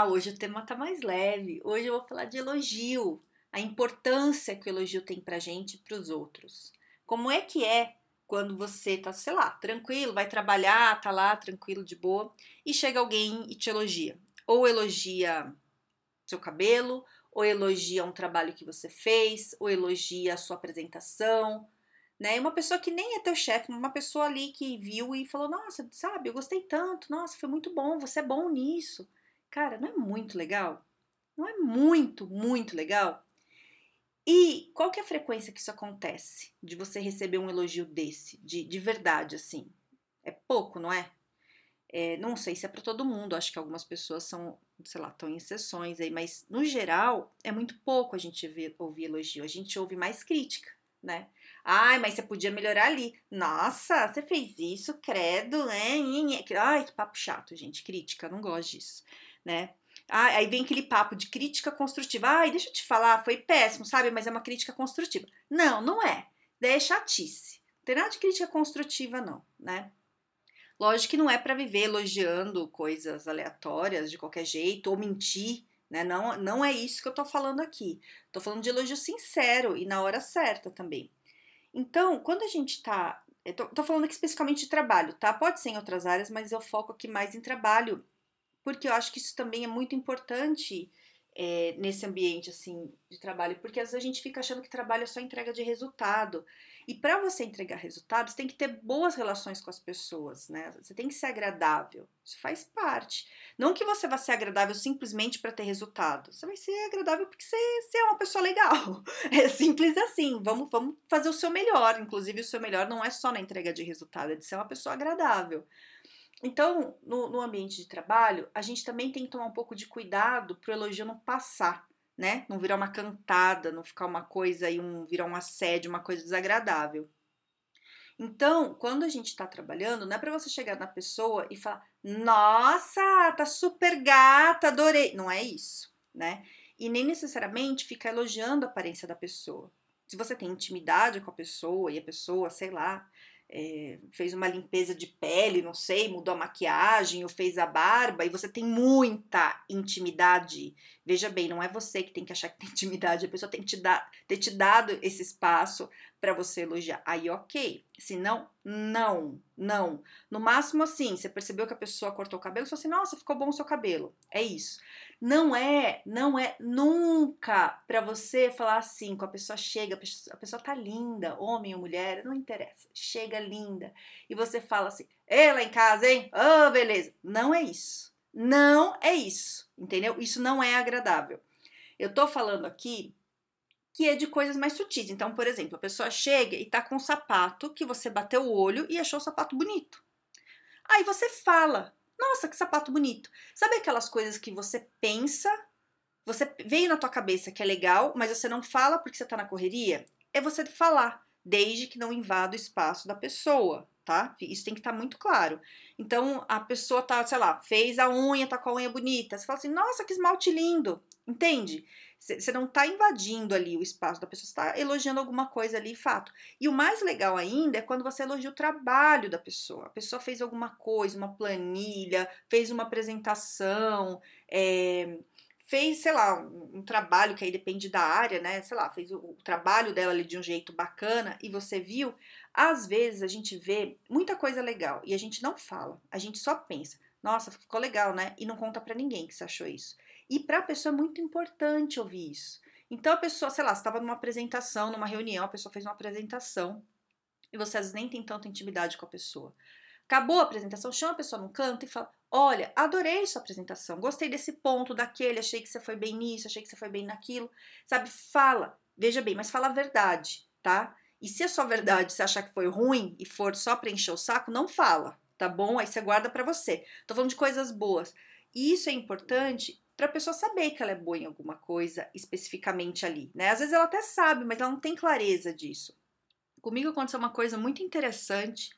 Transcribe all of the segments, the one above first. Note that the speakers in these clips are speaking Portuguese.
Ah, hoje o tema tá mais leve. Hoje eu vou falar de elogio, a importância que o elogio tem pra gente e pros outros. Como é que é quando você tá, sei lá, tranquilo, vai trabalhar, tá lá tranquilo, de boa, e chega alguém e te elogia. Ou elogia seu cabelo, ou elogia um trabalho que você fez, ou elogia a sua apresentação, né? Uma pessoa que nem é teu chefe, uma pessoa ali que viu e falou: Nossa, sabe, eu gostei tanto, nossa, foi muito bom, você é bom nisso. Cara, não é muito legal? Não é muito, muito legal? E qual que é a frequência que isso acontece? De você receber um elogio desse, de, de verdade, assim? É pouco, não é? é não sei se é para todo mundo, acho que algumas pessoas são, sei lá, estão em exceções aí, mas no geral é muito pouco a gente ver, ouvir elogio, a gente ouve mais crítica, né? Ai, mas você podia melhorar ali. Nossa, você fez isso, credo, né? Ai, que papo chato, gente. Crítica, não gosto disso né? Ah, aí vem aquele papo de crítica construtiva. Ai, deixa eu te falar, foi péssimo, sabe? Mas é uma crítica construtiva. Não, não é. Daí é chatice. Não tem nada de crítica construtiva, não, né? Lógico que não é para viver elogiando coisas aleatórias de qualquer jeito ou mentir, né? Não, não é isso que eu tô falando aqui. Tô falando de elogio sincero e na hora certa também. Então, quando a gente tá. Tô, tô falando aqui especificamente de trabalho, tá? Pode ser em outras áreas, mas eu foco aqui mais em trabalho porque eu acho que isso também é muito importante é, nesse ambiente assim de trabalho, porque às vezes a gente fica achando que trabalho é só entrega de resultado. E para você entregar resultados, tem que ter boas relações com as pessoas, né? Você tem que ser agradável. Isso faz parte. Não que você vá ser agradável simplesmente para ter resultado. Você vai ser agradável porque você, você, é uma pessoa legal. É simples assim. Vamos, vamos fazer o seu melhor. Inclusive, o seu melhor não é só na entrega de resultado, é de ser uma pessoa agradável. Então, no, no, ambiente de trabalho, a gente também tem que tomar um pouco de cuidado para o elogio não passar, né? Não virar uma cantada, não ficar uma coisa aí, um, virar um assédio, uma coisa desagradável. Então, quando a gente está trabalhando, não é para você chegar na pessoa e falar, nossa, tá super gata, adorei. Não é isso, né? E nem necessariamente ficar elogiando a aparência da pessoa. Se você tem intimidade com a pessoa e a pessoa, sei lá, é, fez uma limpeza de pele, não sei, mudou a maquiagem ou fez a barba e você tem muita intimidade. Veja bem, não é você que tem que achar que tem intimidade, a pessoa tem que te dar, ter te dado esse espaço para você elogiar. Aí, ok. Se não, não, não. No máximo, assim, você percebeu que a pessoa cortou o cabelo, você falou assim, nossa, ficou bom o seu cabelo. É isso. Não é, não é nunca para você falar assim, com a pessoa chega, a pessoa tá linda, homem ou mulher, não interessa. Chega linda. E você fala assim, ela em casa, hein? Oh, beleza. Não é isso. Não é isso. Entendeu? Isso não é agradável. Eu tô falando aqui que é de coisas mais sutis. Então, por exemplo, a pessoa chega e tá com um sapato que você bateu o olho e achou o sapato bonito. Aí você fala: "Nossa, que sapato bonito". Sabe aquelas coisas que você pensa, você veio na tua cabeça que é legal, mas você não fala porque você tá na correria? É você falar, desde que não invada o espaço da pessoa, tá? Isso tem que estar tá muito claro. Então, a pessoa tá, sei lá, fez a unha, tá com a unha bonita. Você fala assim: "Nossa, que esmalte lindo". Entende? Você não está invadindo ali o espaço da pessoa, você está elogiando alguma coisa ali, fato. E o mais legal ainda é quando você elogia o trabalho da pessoa. A pessoa fez alguma coisa, uma planilha, fez uma apresentação, é, fez, sei lá, um, um, trabalho que aí depende da área, né? Sei lá, fez o, o trabalho dela ali de um jeito bacana e você viu. Às vezes a gente vê muita coisa legal e a gente não fala, a gente só pensa, nossa, ficou legal, né? E não conta para ninguém que você achou isso. E para a pessoa é muito importante ouvir isso. Então a pessoa, sei lá, estava numa apresentação, numa reunião, a pessoa fez uma apresentação e você às vezes nem tem tanta intimidade com a pessoa. Acabou a apresentação, chama a pessoa no canto e fala: Olha, adorei sua apresentação, gostei desse ponto, daquele, achei que você foi bem nisso, achei que você foi bem naquilo. Sabe, fala, veja bem, mas fala a verdade, tá? E se a sua verdade você achar que foi ruim e for só para encher o saco, não fala, tá bom? Aí você guarda para você. Tô falando de coisas boas. E isso é importante para a pessoa saber que ela é boa em alguma coisa especificamente ali, né? Às vezes ela até sabe, mas ela não tem clareza disso. Comigo aconteceu uma coisa muito interessante.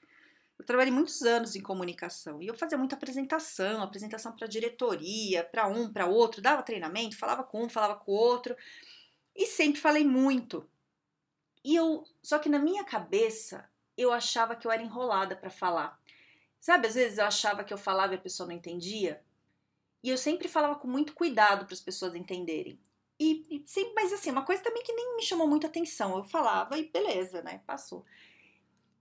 Eu trabalhei muitos anos em comunicação e eu fazia muita apresentação, apresentação para diretoria, para um, para outro, dava treinamento, falava com um, falava com o outro e sempre falei muito. E eu, só que na minha cabeça eu achava que eu era enrolada para falar. Sabe, às vezes eu achava que eu falava e a pessoa não entendia. E eu sempre falava com muito cuidado para as pessoas entenderem. E, e, sempre, mas assim, uma coisa também que nem me chamou muita atenção. Eu falava e beleza, né? Passou.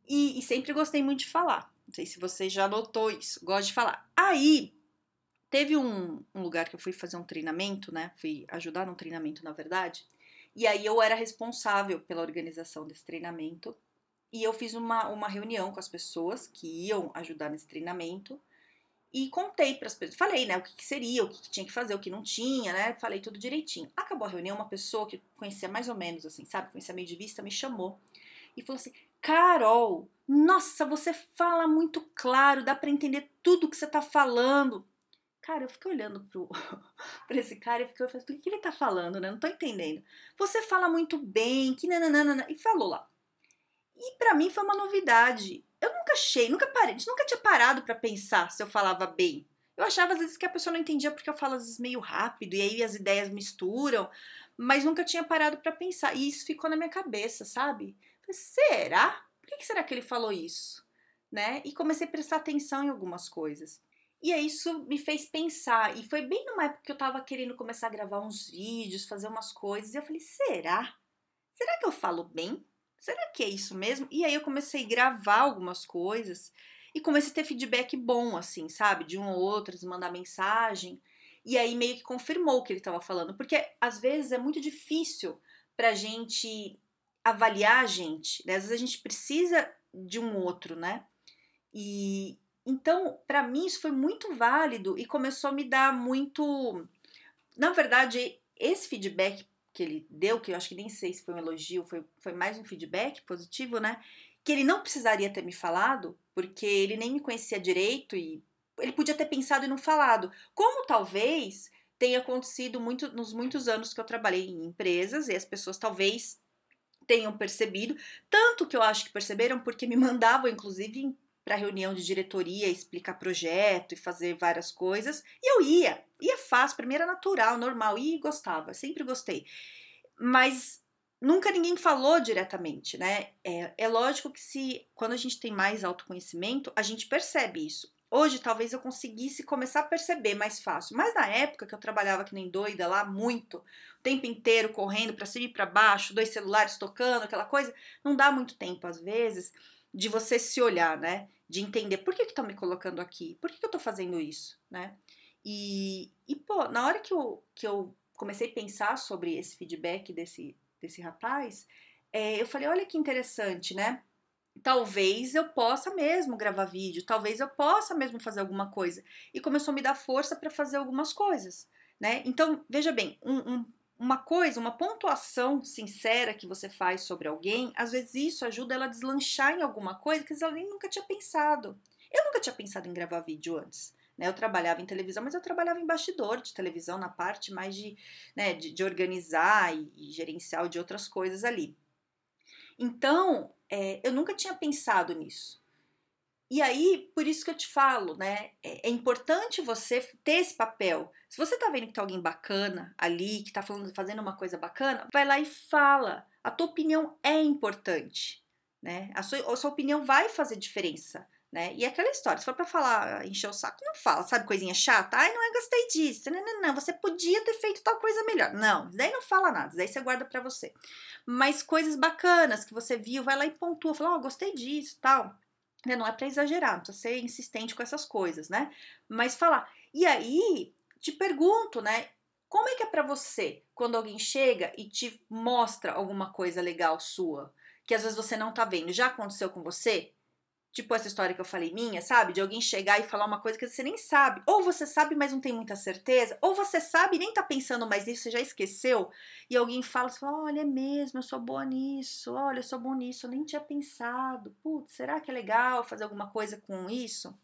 E, e sempre gostei muito de falar. Não sei se você já notou isso. Gosto de falar. Aí, teve um, um lugar que eu fui fazer um treinamento, né? Fui ajudar num treinamento, na verdade. E aí eu era responsável pela organização desse treinamento. E eu fiz uma, uma reunião com as pessoas que iam ajudar nesse treinamento e contei para as pessoas, falei, né, o que, que seria, o que, que, tinha que fazer, o que não tinha, né, falei tudo direitinho. Acabou a reunião, uma pessoa que conhecia mais ou menos, assim, sabe, conhecia meio de vista, me chamou e falou assim, Carol, nossa, você fala muito claro, dá para entender tudo que você tá falando. Cara, eu fiquei olhando pro, pra esse cara e fiquei falando, o que ele tá falando, né, não tô entendendo. Você fala muito bem, que nananana, e falou lá. E para mim foi uma novidade. Eu nunca achei, nunca parei, nunca tinha parado para pensar se eu falava bem. Eu achava às vezes que a pessoa não entendia porque eu falo às vezes meio rápido e aí as ideias misturam, mas nunca tinha parado para pensar. E isso ficou na minha cabeça, sabe? Falei, será? Por que será que ele falou isso? Né? E comecei a prestar atenção em algumas coisas. E aí isso me fez pensar. E foi bem numa época que eu tava querendo começar a gravar uns vídeos, fazer umas coisas. E eu falei, será? Será que eu falo bem? Será que é isso mesmo? E aí eu comecei a gravar algumas coisas e comecei a ter feedback bom, assim, sabe? De um ou outro, mandar mensagem. E aí meio que confirmou o que ele estava falando. Porque às vezes é muito difícil pra gente avaliar a gente, né? Às vezes a gente precisa de um outro, né? E então, para mim, isso foi muito válido e começou a me dar muito. Na verdade, esse feedback que ele deu, que eu acho que nem sei se foi um elogio, foi, foi mais um feedback positivo, né? Que ele não precisaria ter me falado, porque ele nem me conhecia direito e ele podia ter pensado e não falado. Como talvez tenha acontecido muito nos muitos anos que eu trabalhei em empresas e as pessoas talvez tenham percebido, tanto que eu acho que perceberam porque me mandavam inclusive para reunião de diretoria, explicar projeto e fazer várias coisas. E eu ia, ia fácil, para mim era natural, normal, e gostava, sempre gostei. Mas nunca ninguém falou diretamente, né? É, é lógico que se quando a gente tem mais autoconhecimento, a gente percebe isso. Hoje talvez eu conseguisse começar a perceber mais fácil, mas na época que eu trabalhava que nem doida lá, muito, o tempo inteiro correndo para cima e para baixo, dois celulares tocando, aquela coisa, não dá muito tempo às vezes de você se olhar, né? De entender por que que tá me colocando aqui, por que, que eu tô fazendo isso, né? E, e pô, na hora que eu, que eu comecei a pensar sobre esse feedback desse, desse rapaz, é, eu falei, olha que interessante, né? Talvez eu possa mesmo gravar vídeo, talvez eu possa mesmo fazer alguma coisa. E começou a me dar força para fazer algumas coisas, né? Então, veja bem, um, um uma coisa, uma pontuação sincera que você faz sobre alguém, às vezes isso ajuda ela a deslanchar em alguma coisa que ela nem nunca tinha pensado. Eu nunca tinha pensado em gravar vídeo antes. Né? Eu trabalhava em televisão, mas eu trabalhava em bastidor de televisão, na parte mais de, né, de, de organizar e, e gerenciar de outras coisas ali. Então, é, eu nunca tinha pensado nisso. E aí, por isso que eu te falo, né? É, é importante você ter esse papel. Se você tá vendo que tá alguém bacana ali, que tá falando, fazendo uma coisa bacana, vai lá e fala. A tua opinião é importante, né? A sua, a sua opinião vai fazer diferença, né? E é aquela história, se for pra falar, encher o saco, não fala, sabe, coisinha chata? Ai, não, eu gostei disso. Não, não, não, você podia ter feito tal coisa melhor. Não, daí não fala nada, daí você guarda pra você. Mas coisas bacanas que você viu, vai lá e pontua, fala, ó, oh, gostei disso, tal? Não é para exagerar, não precisa ser insistente com essas coisas, né? Mas falar. E aí, te pergunto, né? Como é que é para você quando alguém chega e te mostra alguma coisa legal sua, que às vezes você não tá vendo? Já aconteceu com você? Tipo essa história que eu falei minha, sabe? De alguém chegar e falar uma coisa que você nem sabe. Ou você sabe, mas não tem muita certeza. Ou você sabe e nem tá pensando mais nisso, você já esqueceu. E alguém fala, você fala, olha, é mesmo, eu sou boa nisso. Olha, eu sou bom nisso, eu nem tinha pensado. Putz, será que é legal fazer alguma coisa com isso?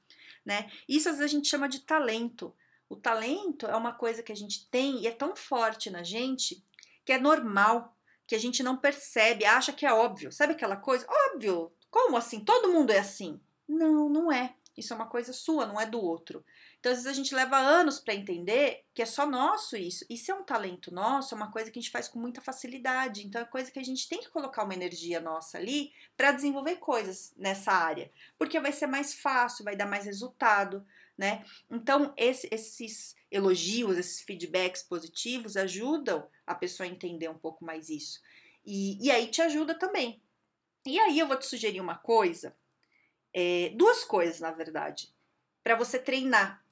Né? Isso às vezes a gente chama de talento. O talento é uma coisa que a gente tem e é tão forte na gente que é normal, que a gente não percebe, acha que é óbvio. Sabe aquela coisa? Óbvio! Como assim? Todo mundo é assim? Não, não é. Isso é uma coisa sua, não é do outro. Então, às vezes a gente leva anos para entender que é só nosso isso. Isso é um talento nosso, é uma coisa que a gente faz com muita facilidade. Então, é coisa que a gente tem que colocar uma energia nossa ali para desenvolver coisas nessa área, porque vai ser mais fácil, vai dar mais resultado, né? Então, esse, esses elogios, esses feedbacks positivos ajudam a pessoa a entender um pouco mais isso. E, e aí te ajuda também. E aí eu vou te sugerir uma coisa, é, duas coisas, na verdade, para você treinar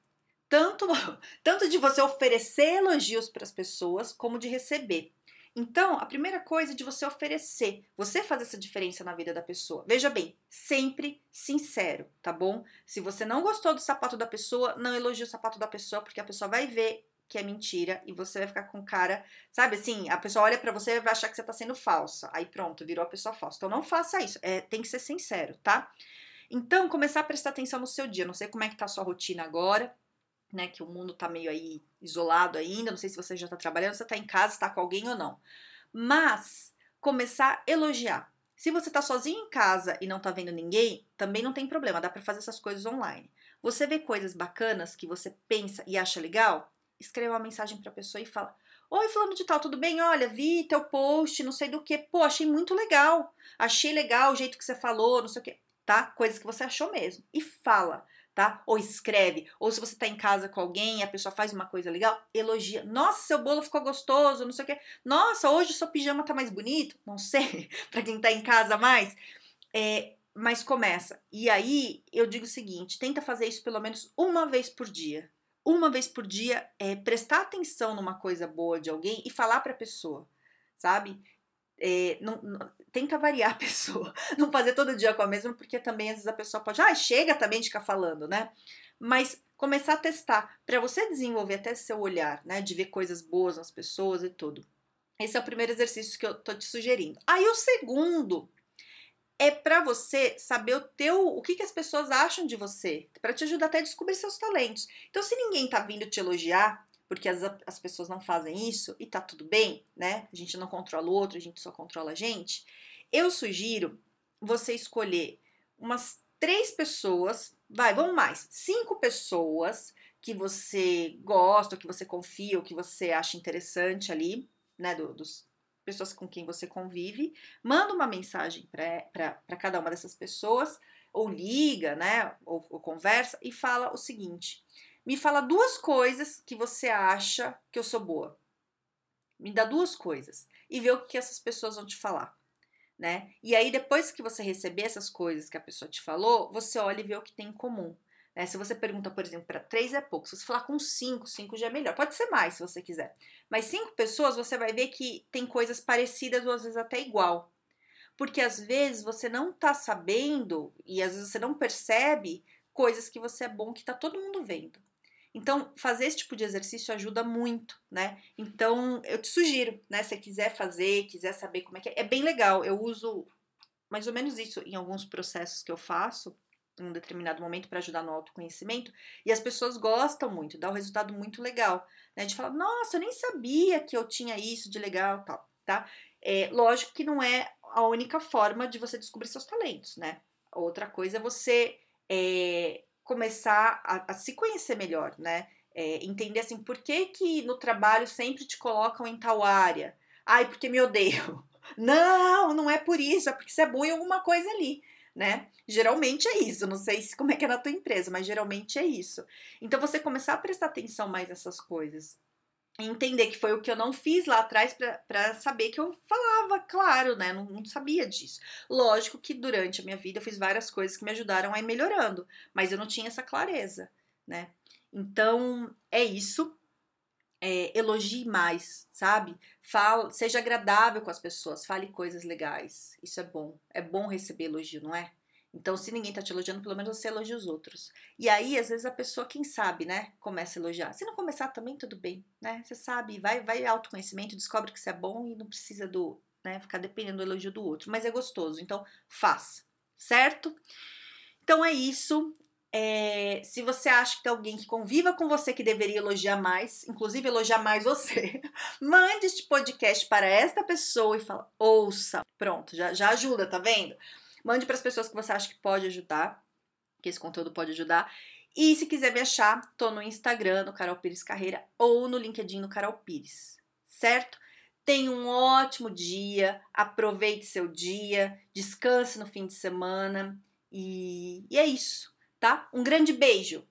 tanto, tanto de você oferecer elogios para as pessoas, como de receber. Então, a primeira coisa é de você oferecer, você fazer essa diferença na vida da pessoa. Veja bem, sempre sincero, tá bom? Se você não gostou do sapato da pessoa, não elogie o sapato da pessoa, porque a pessoa vai ver que é mentira e você vai ficar com cara, sabe assim, a pessoa olha para você e vai achar que você tá sendo falsa. Aí pronto, virou a pessoa falsa. Então não faça isso, é, tem que ser sincero, tá? Então, começar a prestar atenção no seu dia. Não sei como é que tá a sua rotina agora, né? Que o mundo tá meio aí isolado ainda. Não sei se você já tá trabalhando, se tá em casa, está com alguém ou não. Mas começar a elogiar. Se você tá sozinho em casa e não tá vendo ninguém, também não tem problema, dá para fazer essas coisas online. Você vê coisas bacanas que você pensa e acha legal? Escreva uma mensagem para a pessoa e fala: Oi, fulano de tal, tudo bem? Olha, vi teu post, não sei do que. Pô, achei muito legal. Achei legal o jeito que você falou, não sei o que. Tá? Coisas que você achou mesmo. E fala tá? Ou escreve, ou se você tá em casa com alguém e a pessoa faz uma coisa legal, elogia. Nossa, seu bolo ficou gostoso, não sei o quê. Nossa, hoje seu pijama tá mais bonito. Não sei, para quem tá em casa mais. É, mas começa. E aí eu digo o seguinte: tenta fazer isso pelo menos uma vez por dia. Uma vez por dia, é prestar atenção numa coisa boa de alguém e falar para a pessoa, sabe? É, não, não, tenta variar a pessoa, não fazer todo dia com a mesma, porque também às vezes a pessoa pode, ah, chega também de ficar falando, né? Mas começar a testar, para você desenvolver até seu olhar, né, de ver coisas boas nas pessoas e tudo. Esse é o primeiro exercício que eu tô te sugerindo. Aí o segundo é para você saber o teu, o que, que as pessoas acham de você, para te ajudar até a descobrir seus talentos. Então, se ninguém tá vindo te elogiar, porque as, as pessoas não fazem isso e tá tudo bem, né? A gente não controla o outro, a gente só controla a gente. Eu sugiro você escolher umas três pessoas, vai, vamos mais, cinco pessoas que você gosta, que você confia, ou que você acha interessante ali, né, do, dos pessoas com quem você convive, manda uma mensagem para cada uma dessas pessoas, ou liga, né, ou, ou conversa e fala o seguinte: me fala duas coisas que você acha que eu sou boa. Me dá duas coisas e vê o que essas pessoas vão te falar, né? E aí depois que você receber essas coisas que a pessoa te falou, você olha e vê o que tem em comum. Né? Se você pergunta, por exemplo, para três é pouco. Se você falar com cinco, cinco já é melhor. Pode ser mais se você quiser. Mas cinco pessoas você vai ver que tem coisas parecidas ou às vezes até igual. Porque às vezes você não tá sabendo e às vezes você não percebe coisas que você é bom que tá todo mundo vendo. Então, fazer esse tipo de exercício ajuda muito, né? Então, eu te sugiro, né? Se você quiser fazer, quiser saber como é que é, é bem legal. Eu uso mais ou menos isso em alguns processos que eu faço em um determinado momento para ajudar no autoconhecimento e as pessoas gostam muito, dá um resultado muito legal, né? De falar, nossa, eu nem sabia que eu tinha isso de legal, tal, tá? É, lógico que não é a única forma de você descobrir seus talentos, né? Outra coisa é você é, começar a, a se conhecer melhor, né? É, entender assim, por que que no trabalho sempre te colocam em tal área? Ai, porque me odeiam. Não, não é por isso, é porque você é bom em alguma coisa ali, né? Geralmente é isso, não sei como é que é na tua empresa, mas geralmente é isso. Então você começar a prestar atenção mais nessas coisas entender que foi o que eu não fiz lá atrás para saber que eu falava, claro, né? Não, não, sabia disso. Lógico que durante a minha vida eu fiz várias coisas que me ajudaram a ir melhorando, mas eu não tinha essa clareza, né? Então é isso. É, elogie mais, sabe? Fala, seja agradável com as pessoas, fale coisas legais. Isso é bom. É bom receber elogio, não é? Então, se ninguém tá te elogiando, pelo menos você elogia os outros. E aí, às vezes, a pessoa, quem sabe, né, começa a elogiar. Se não começar também, tudo bem, né? Você sabe, vai, vai autoconhecimento, descobre que você é bom e não precisa do, né, ficar dependendo do elogio do outro. Mas é gostoso, então faz, certo? Então é isso. É, se você acha que tem alguém que conviva com você que deveria elogiar mais, inclusive elogiar mais você, mande este podcast para esta pessoa e fala, ouça. Pronto, já, já ajuda, tá vendo? Mande para as pessoas que você acha que pode ajudar, que esse conteúdo pode ajudar. E se quiser me achar, tô no Instagram, no Carol Pires Carreira, ou no LinkedIn, no Carol Pires, certo? Tenha um ótimo dia, aproveite seu dia, descanse no fim de semana e, e é isso, tá? Um grande beijo!